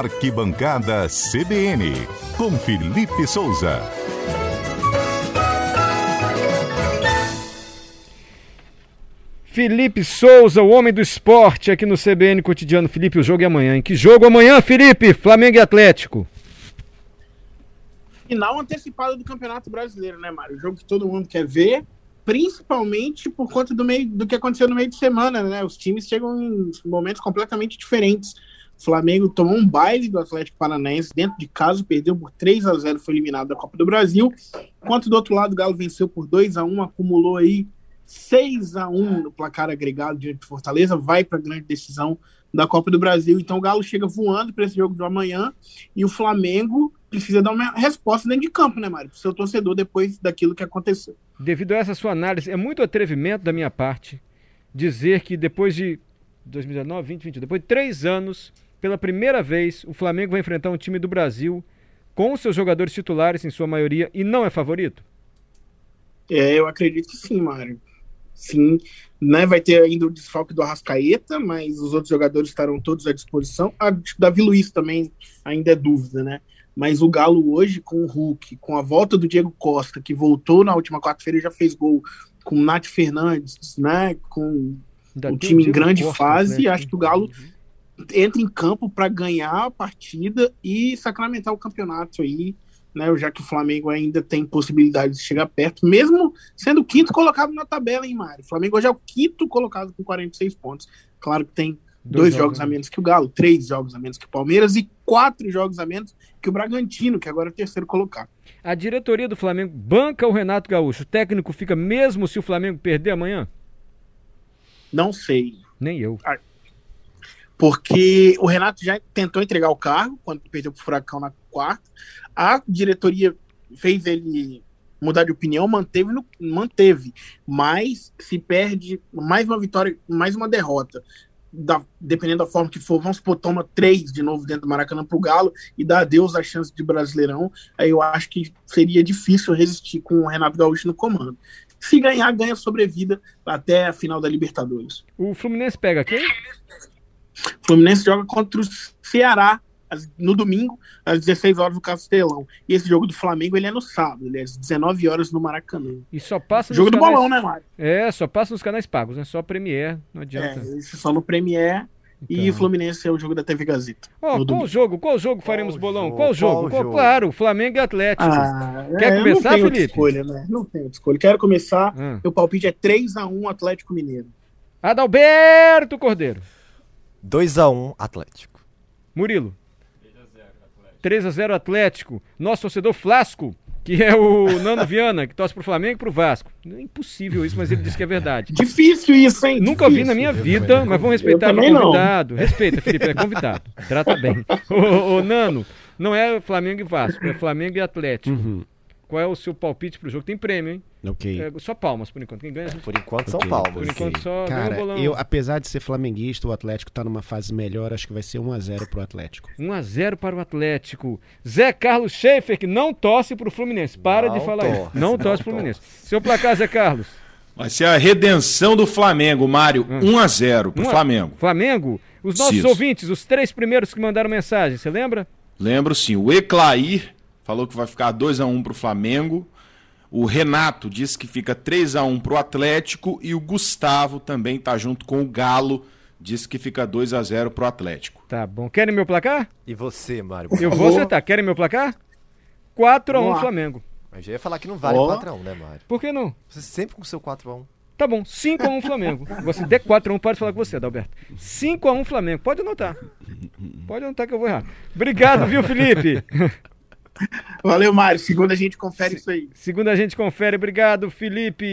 Arquibancada CBN, com Felipe Souza. Felipe Souza, o homem do esporte aqui no CBN Cotidiano. Felipe, o jogo é amanhã. Em que jogo amanhã, Felipe? Flamengo e Atlético. Final antecipada do Campeonato Brasileiro, né, Mário? O jogo que todo mundo quer ver, principalmente por conta do, meio, do que aconteceu no meio de semana, né? Os times chegam em momentos completamente diferentes. Flamengo tomou um baile do Atlético Paranaense dentro de casa, perdeu por 3 a 0 foi eliminado da Copa do Brasil. Enquanto do outro lado o Galo venceu por 2 a 1 acumulou aí 6 a 1 no placar agregado diante de Fortaleza, vai para a grande decisão da Copa do Brasil. Então o Galo chega voando para esse jogo de amanhã e o Flamengo precisa dar uma resposta dentro de campo, né, Mário? Para o seu torcedor depois daquilo que aconteceu. Devido a essa sua análise, é muito atrevimento da minha parte dizer que depois de 2019, 2020, depois de três anos, pela primeira vez, o Flamengo vai enfrentar um time do Brasil com seus jogadores titulares, em sua maioria, e não é favorito? É, eu acredito que sim, Mário sim, né? Vai ter ainda o desfalque do Arrascaeta, mas os outros jogadores estarão todos à disposição. A Davi Luiz também ainda é dúvida, né? Mas o Galo hoje, com o Hulk, com a volta do Diego Costa, que voltou na última quarta-feira e já fez gol, com o Nath Fernandes, né? Com o time em grande Costa, fase, né? acho que o Galo entra em campo para ganhar a partida e sacramentar o campeonato aí né, já que o Flamengo ainda tem possibilidade de chegar perto, mesmo sendo quinto colocado na tabela, hein, Mário? O Flamengo hoje é o quinto colocado com 46 pontos. Claro que tem dois, dois jogos, jogos a menos que o Galo, três jogos a menos que o Palmeiras e quatro jogos a menos que o Bragantino, que agora é o terceiro colocado. A diretoria do Flamengo banca o Renato Gaúcho. O técnico fica mesmo se o Flamengo perder amanhã? Não sei. Nem eu. Porque o Renato já tentou entregar o cargo quando perdeu para o Furacão na quarta. A diretoria fez ele mudar de opinião, manteve, no, manteve. Mas se perde mais uma vitória, mais uma derrota, da, dependendo da forma que for, vamos supor, toma três de novo dentro do Maracanã para o Galo e dá adeus à chance de Brasileirão, aí eu acho que seria difícil resistir com o Renato Gaúcho no comando. Se ganhar, ganha sobrevida até a final da Libertadores. O Fluminense pega quem? Fluminense joga contra o Ceará no domingo, às 16 horas no Castelão. E esse jogo do Flamengo, ele é no sábado, ele é às 19 horas no Maracanã. E só passa Jogo do canais... bolão, né, Mário? É, só passa nos canais pagos, né? Só Premier, não adianta. É, só no Premier. Então... E o Fluminense é o jogo da TV Gazeta. Oh, qual jogo? Qual jogo faremos qual bolão? Jogo? Qual jogo? Qual Claro, Flamengo e Atlético. Ah, Quer é, começar, não Felipe? Escolha, né? Não tenho escolha. Quero começar. Hum. Meu palpite é 3x1 Atlético Mineiro. Adalberto Cordeiro. 2x1 Atlético. Murilo. 3 a 0 Atlético. Nosso torcedor Flasco, que é o Nano Viana, que torce pro Flamengo e pro Vasco. É impossível isso, mas ele disse que é verdade. Difícil isso, hein? Nunca Difícil. vi na minha vida, mas vamos respeitar o convidado. Não. Respeita, Felipe, é convidado. Trata bem. ô, ô, Nano, não é Flamengo e Vasco, é Flamengo e Atlético. Uhum. Qual é o seu palpite pro jogo? Tem prêmio, hein? Ok. É, só palmas, por enquanto. Quem ganha? Por enquanto okay. são palmas. Por enquanto okay. só Cara, eu, apesar de ser flamenguista, o Atlético tá numa fase melhor. Acho que vai ser 1x0 pro Atlético. 1x0 para o Atlético. Zé Carlos Schaefer, que não torce pro Fluminense. Para não de falar torce, isso. Não, não torce pro Fluminense. Seu placar, Zé Carlos. Vai ser a redenção do Flamengo, Mário. Hum. 1x0 pro 1 Flamengo. Flamengo? Os nossos Ciso. ouvintes, os três primeiros que mandaram mensagem, você lembra? Lembro sim. O Eclair falou que vai ficar 2x1 pro Flamengo. O Renato disse que fica 3 a 1 pro Atlético e o Gustavo também tá junto com o Galo, disse que fica 2 a 0 pro Atlético. Tá bom. Querem meu placar? E você, Mário? Eu vou acertar. Querem meu placar? 4 a 1 Flamengo. Mas já ia falar que não vale oh. 4 a 1, né, Mário? Por que não? Você sempre com o seu 4 a 1. Tá bom, 5 a 1 Flamengo. Você der 4 a 1, pode falar com você, Adalberto. 5 a 1 Flamengo. Pode anotar. Pode anotar que eu vou errar. Obrigado, viu, Felipe? Valeu, Mário. Segunda a gente confere isso aí. Segunda a gente confere. Obrigado, Felipe.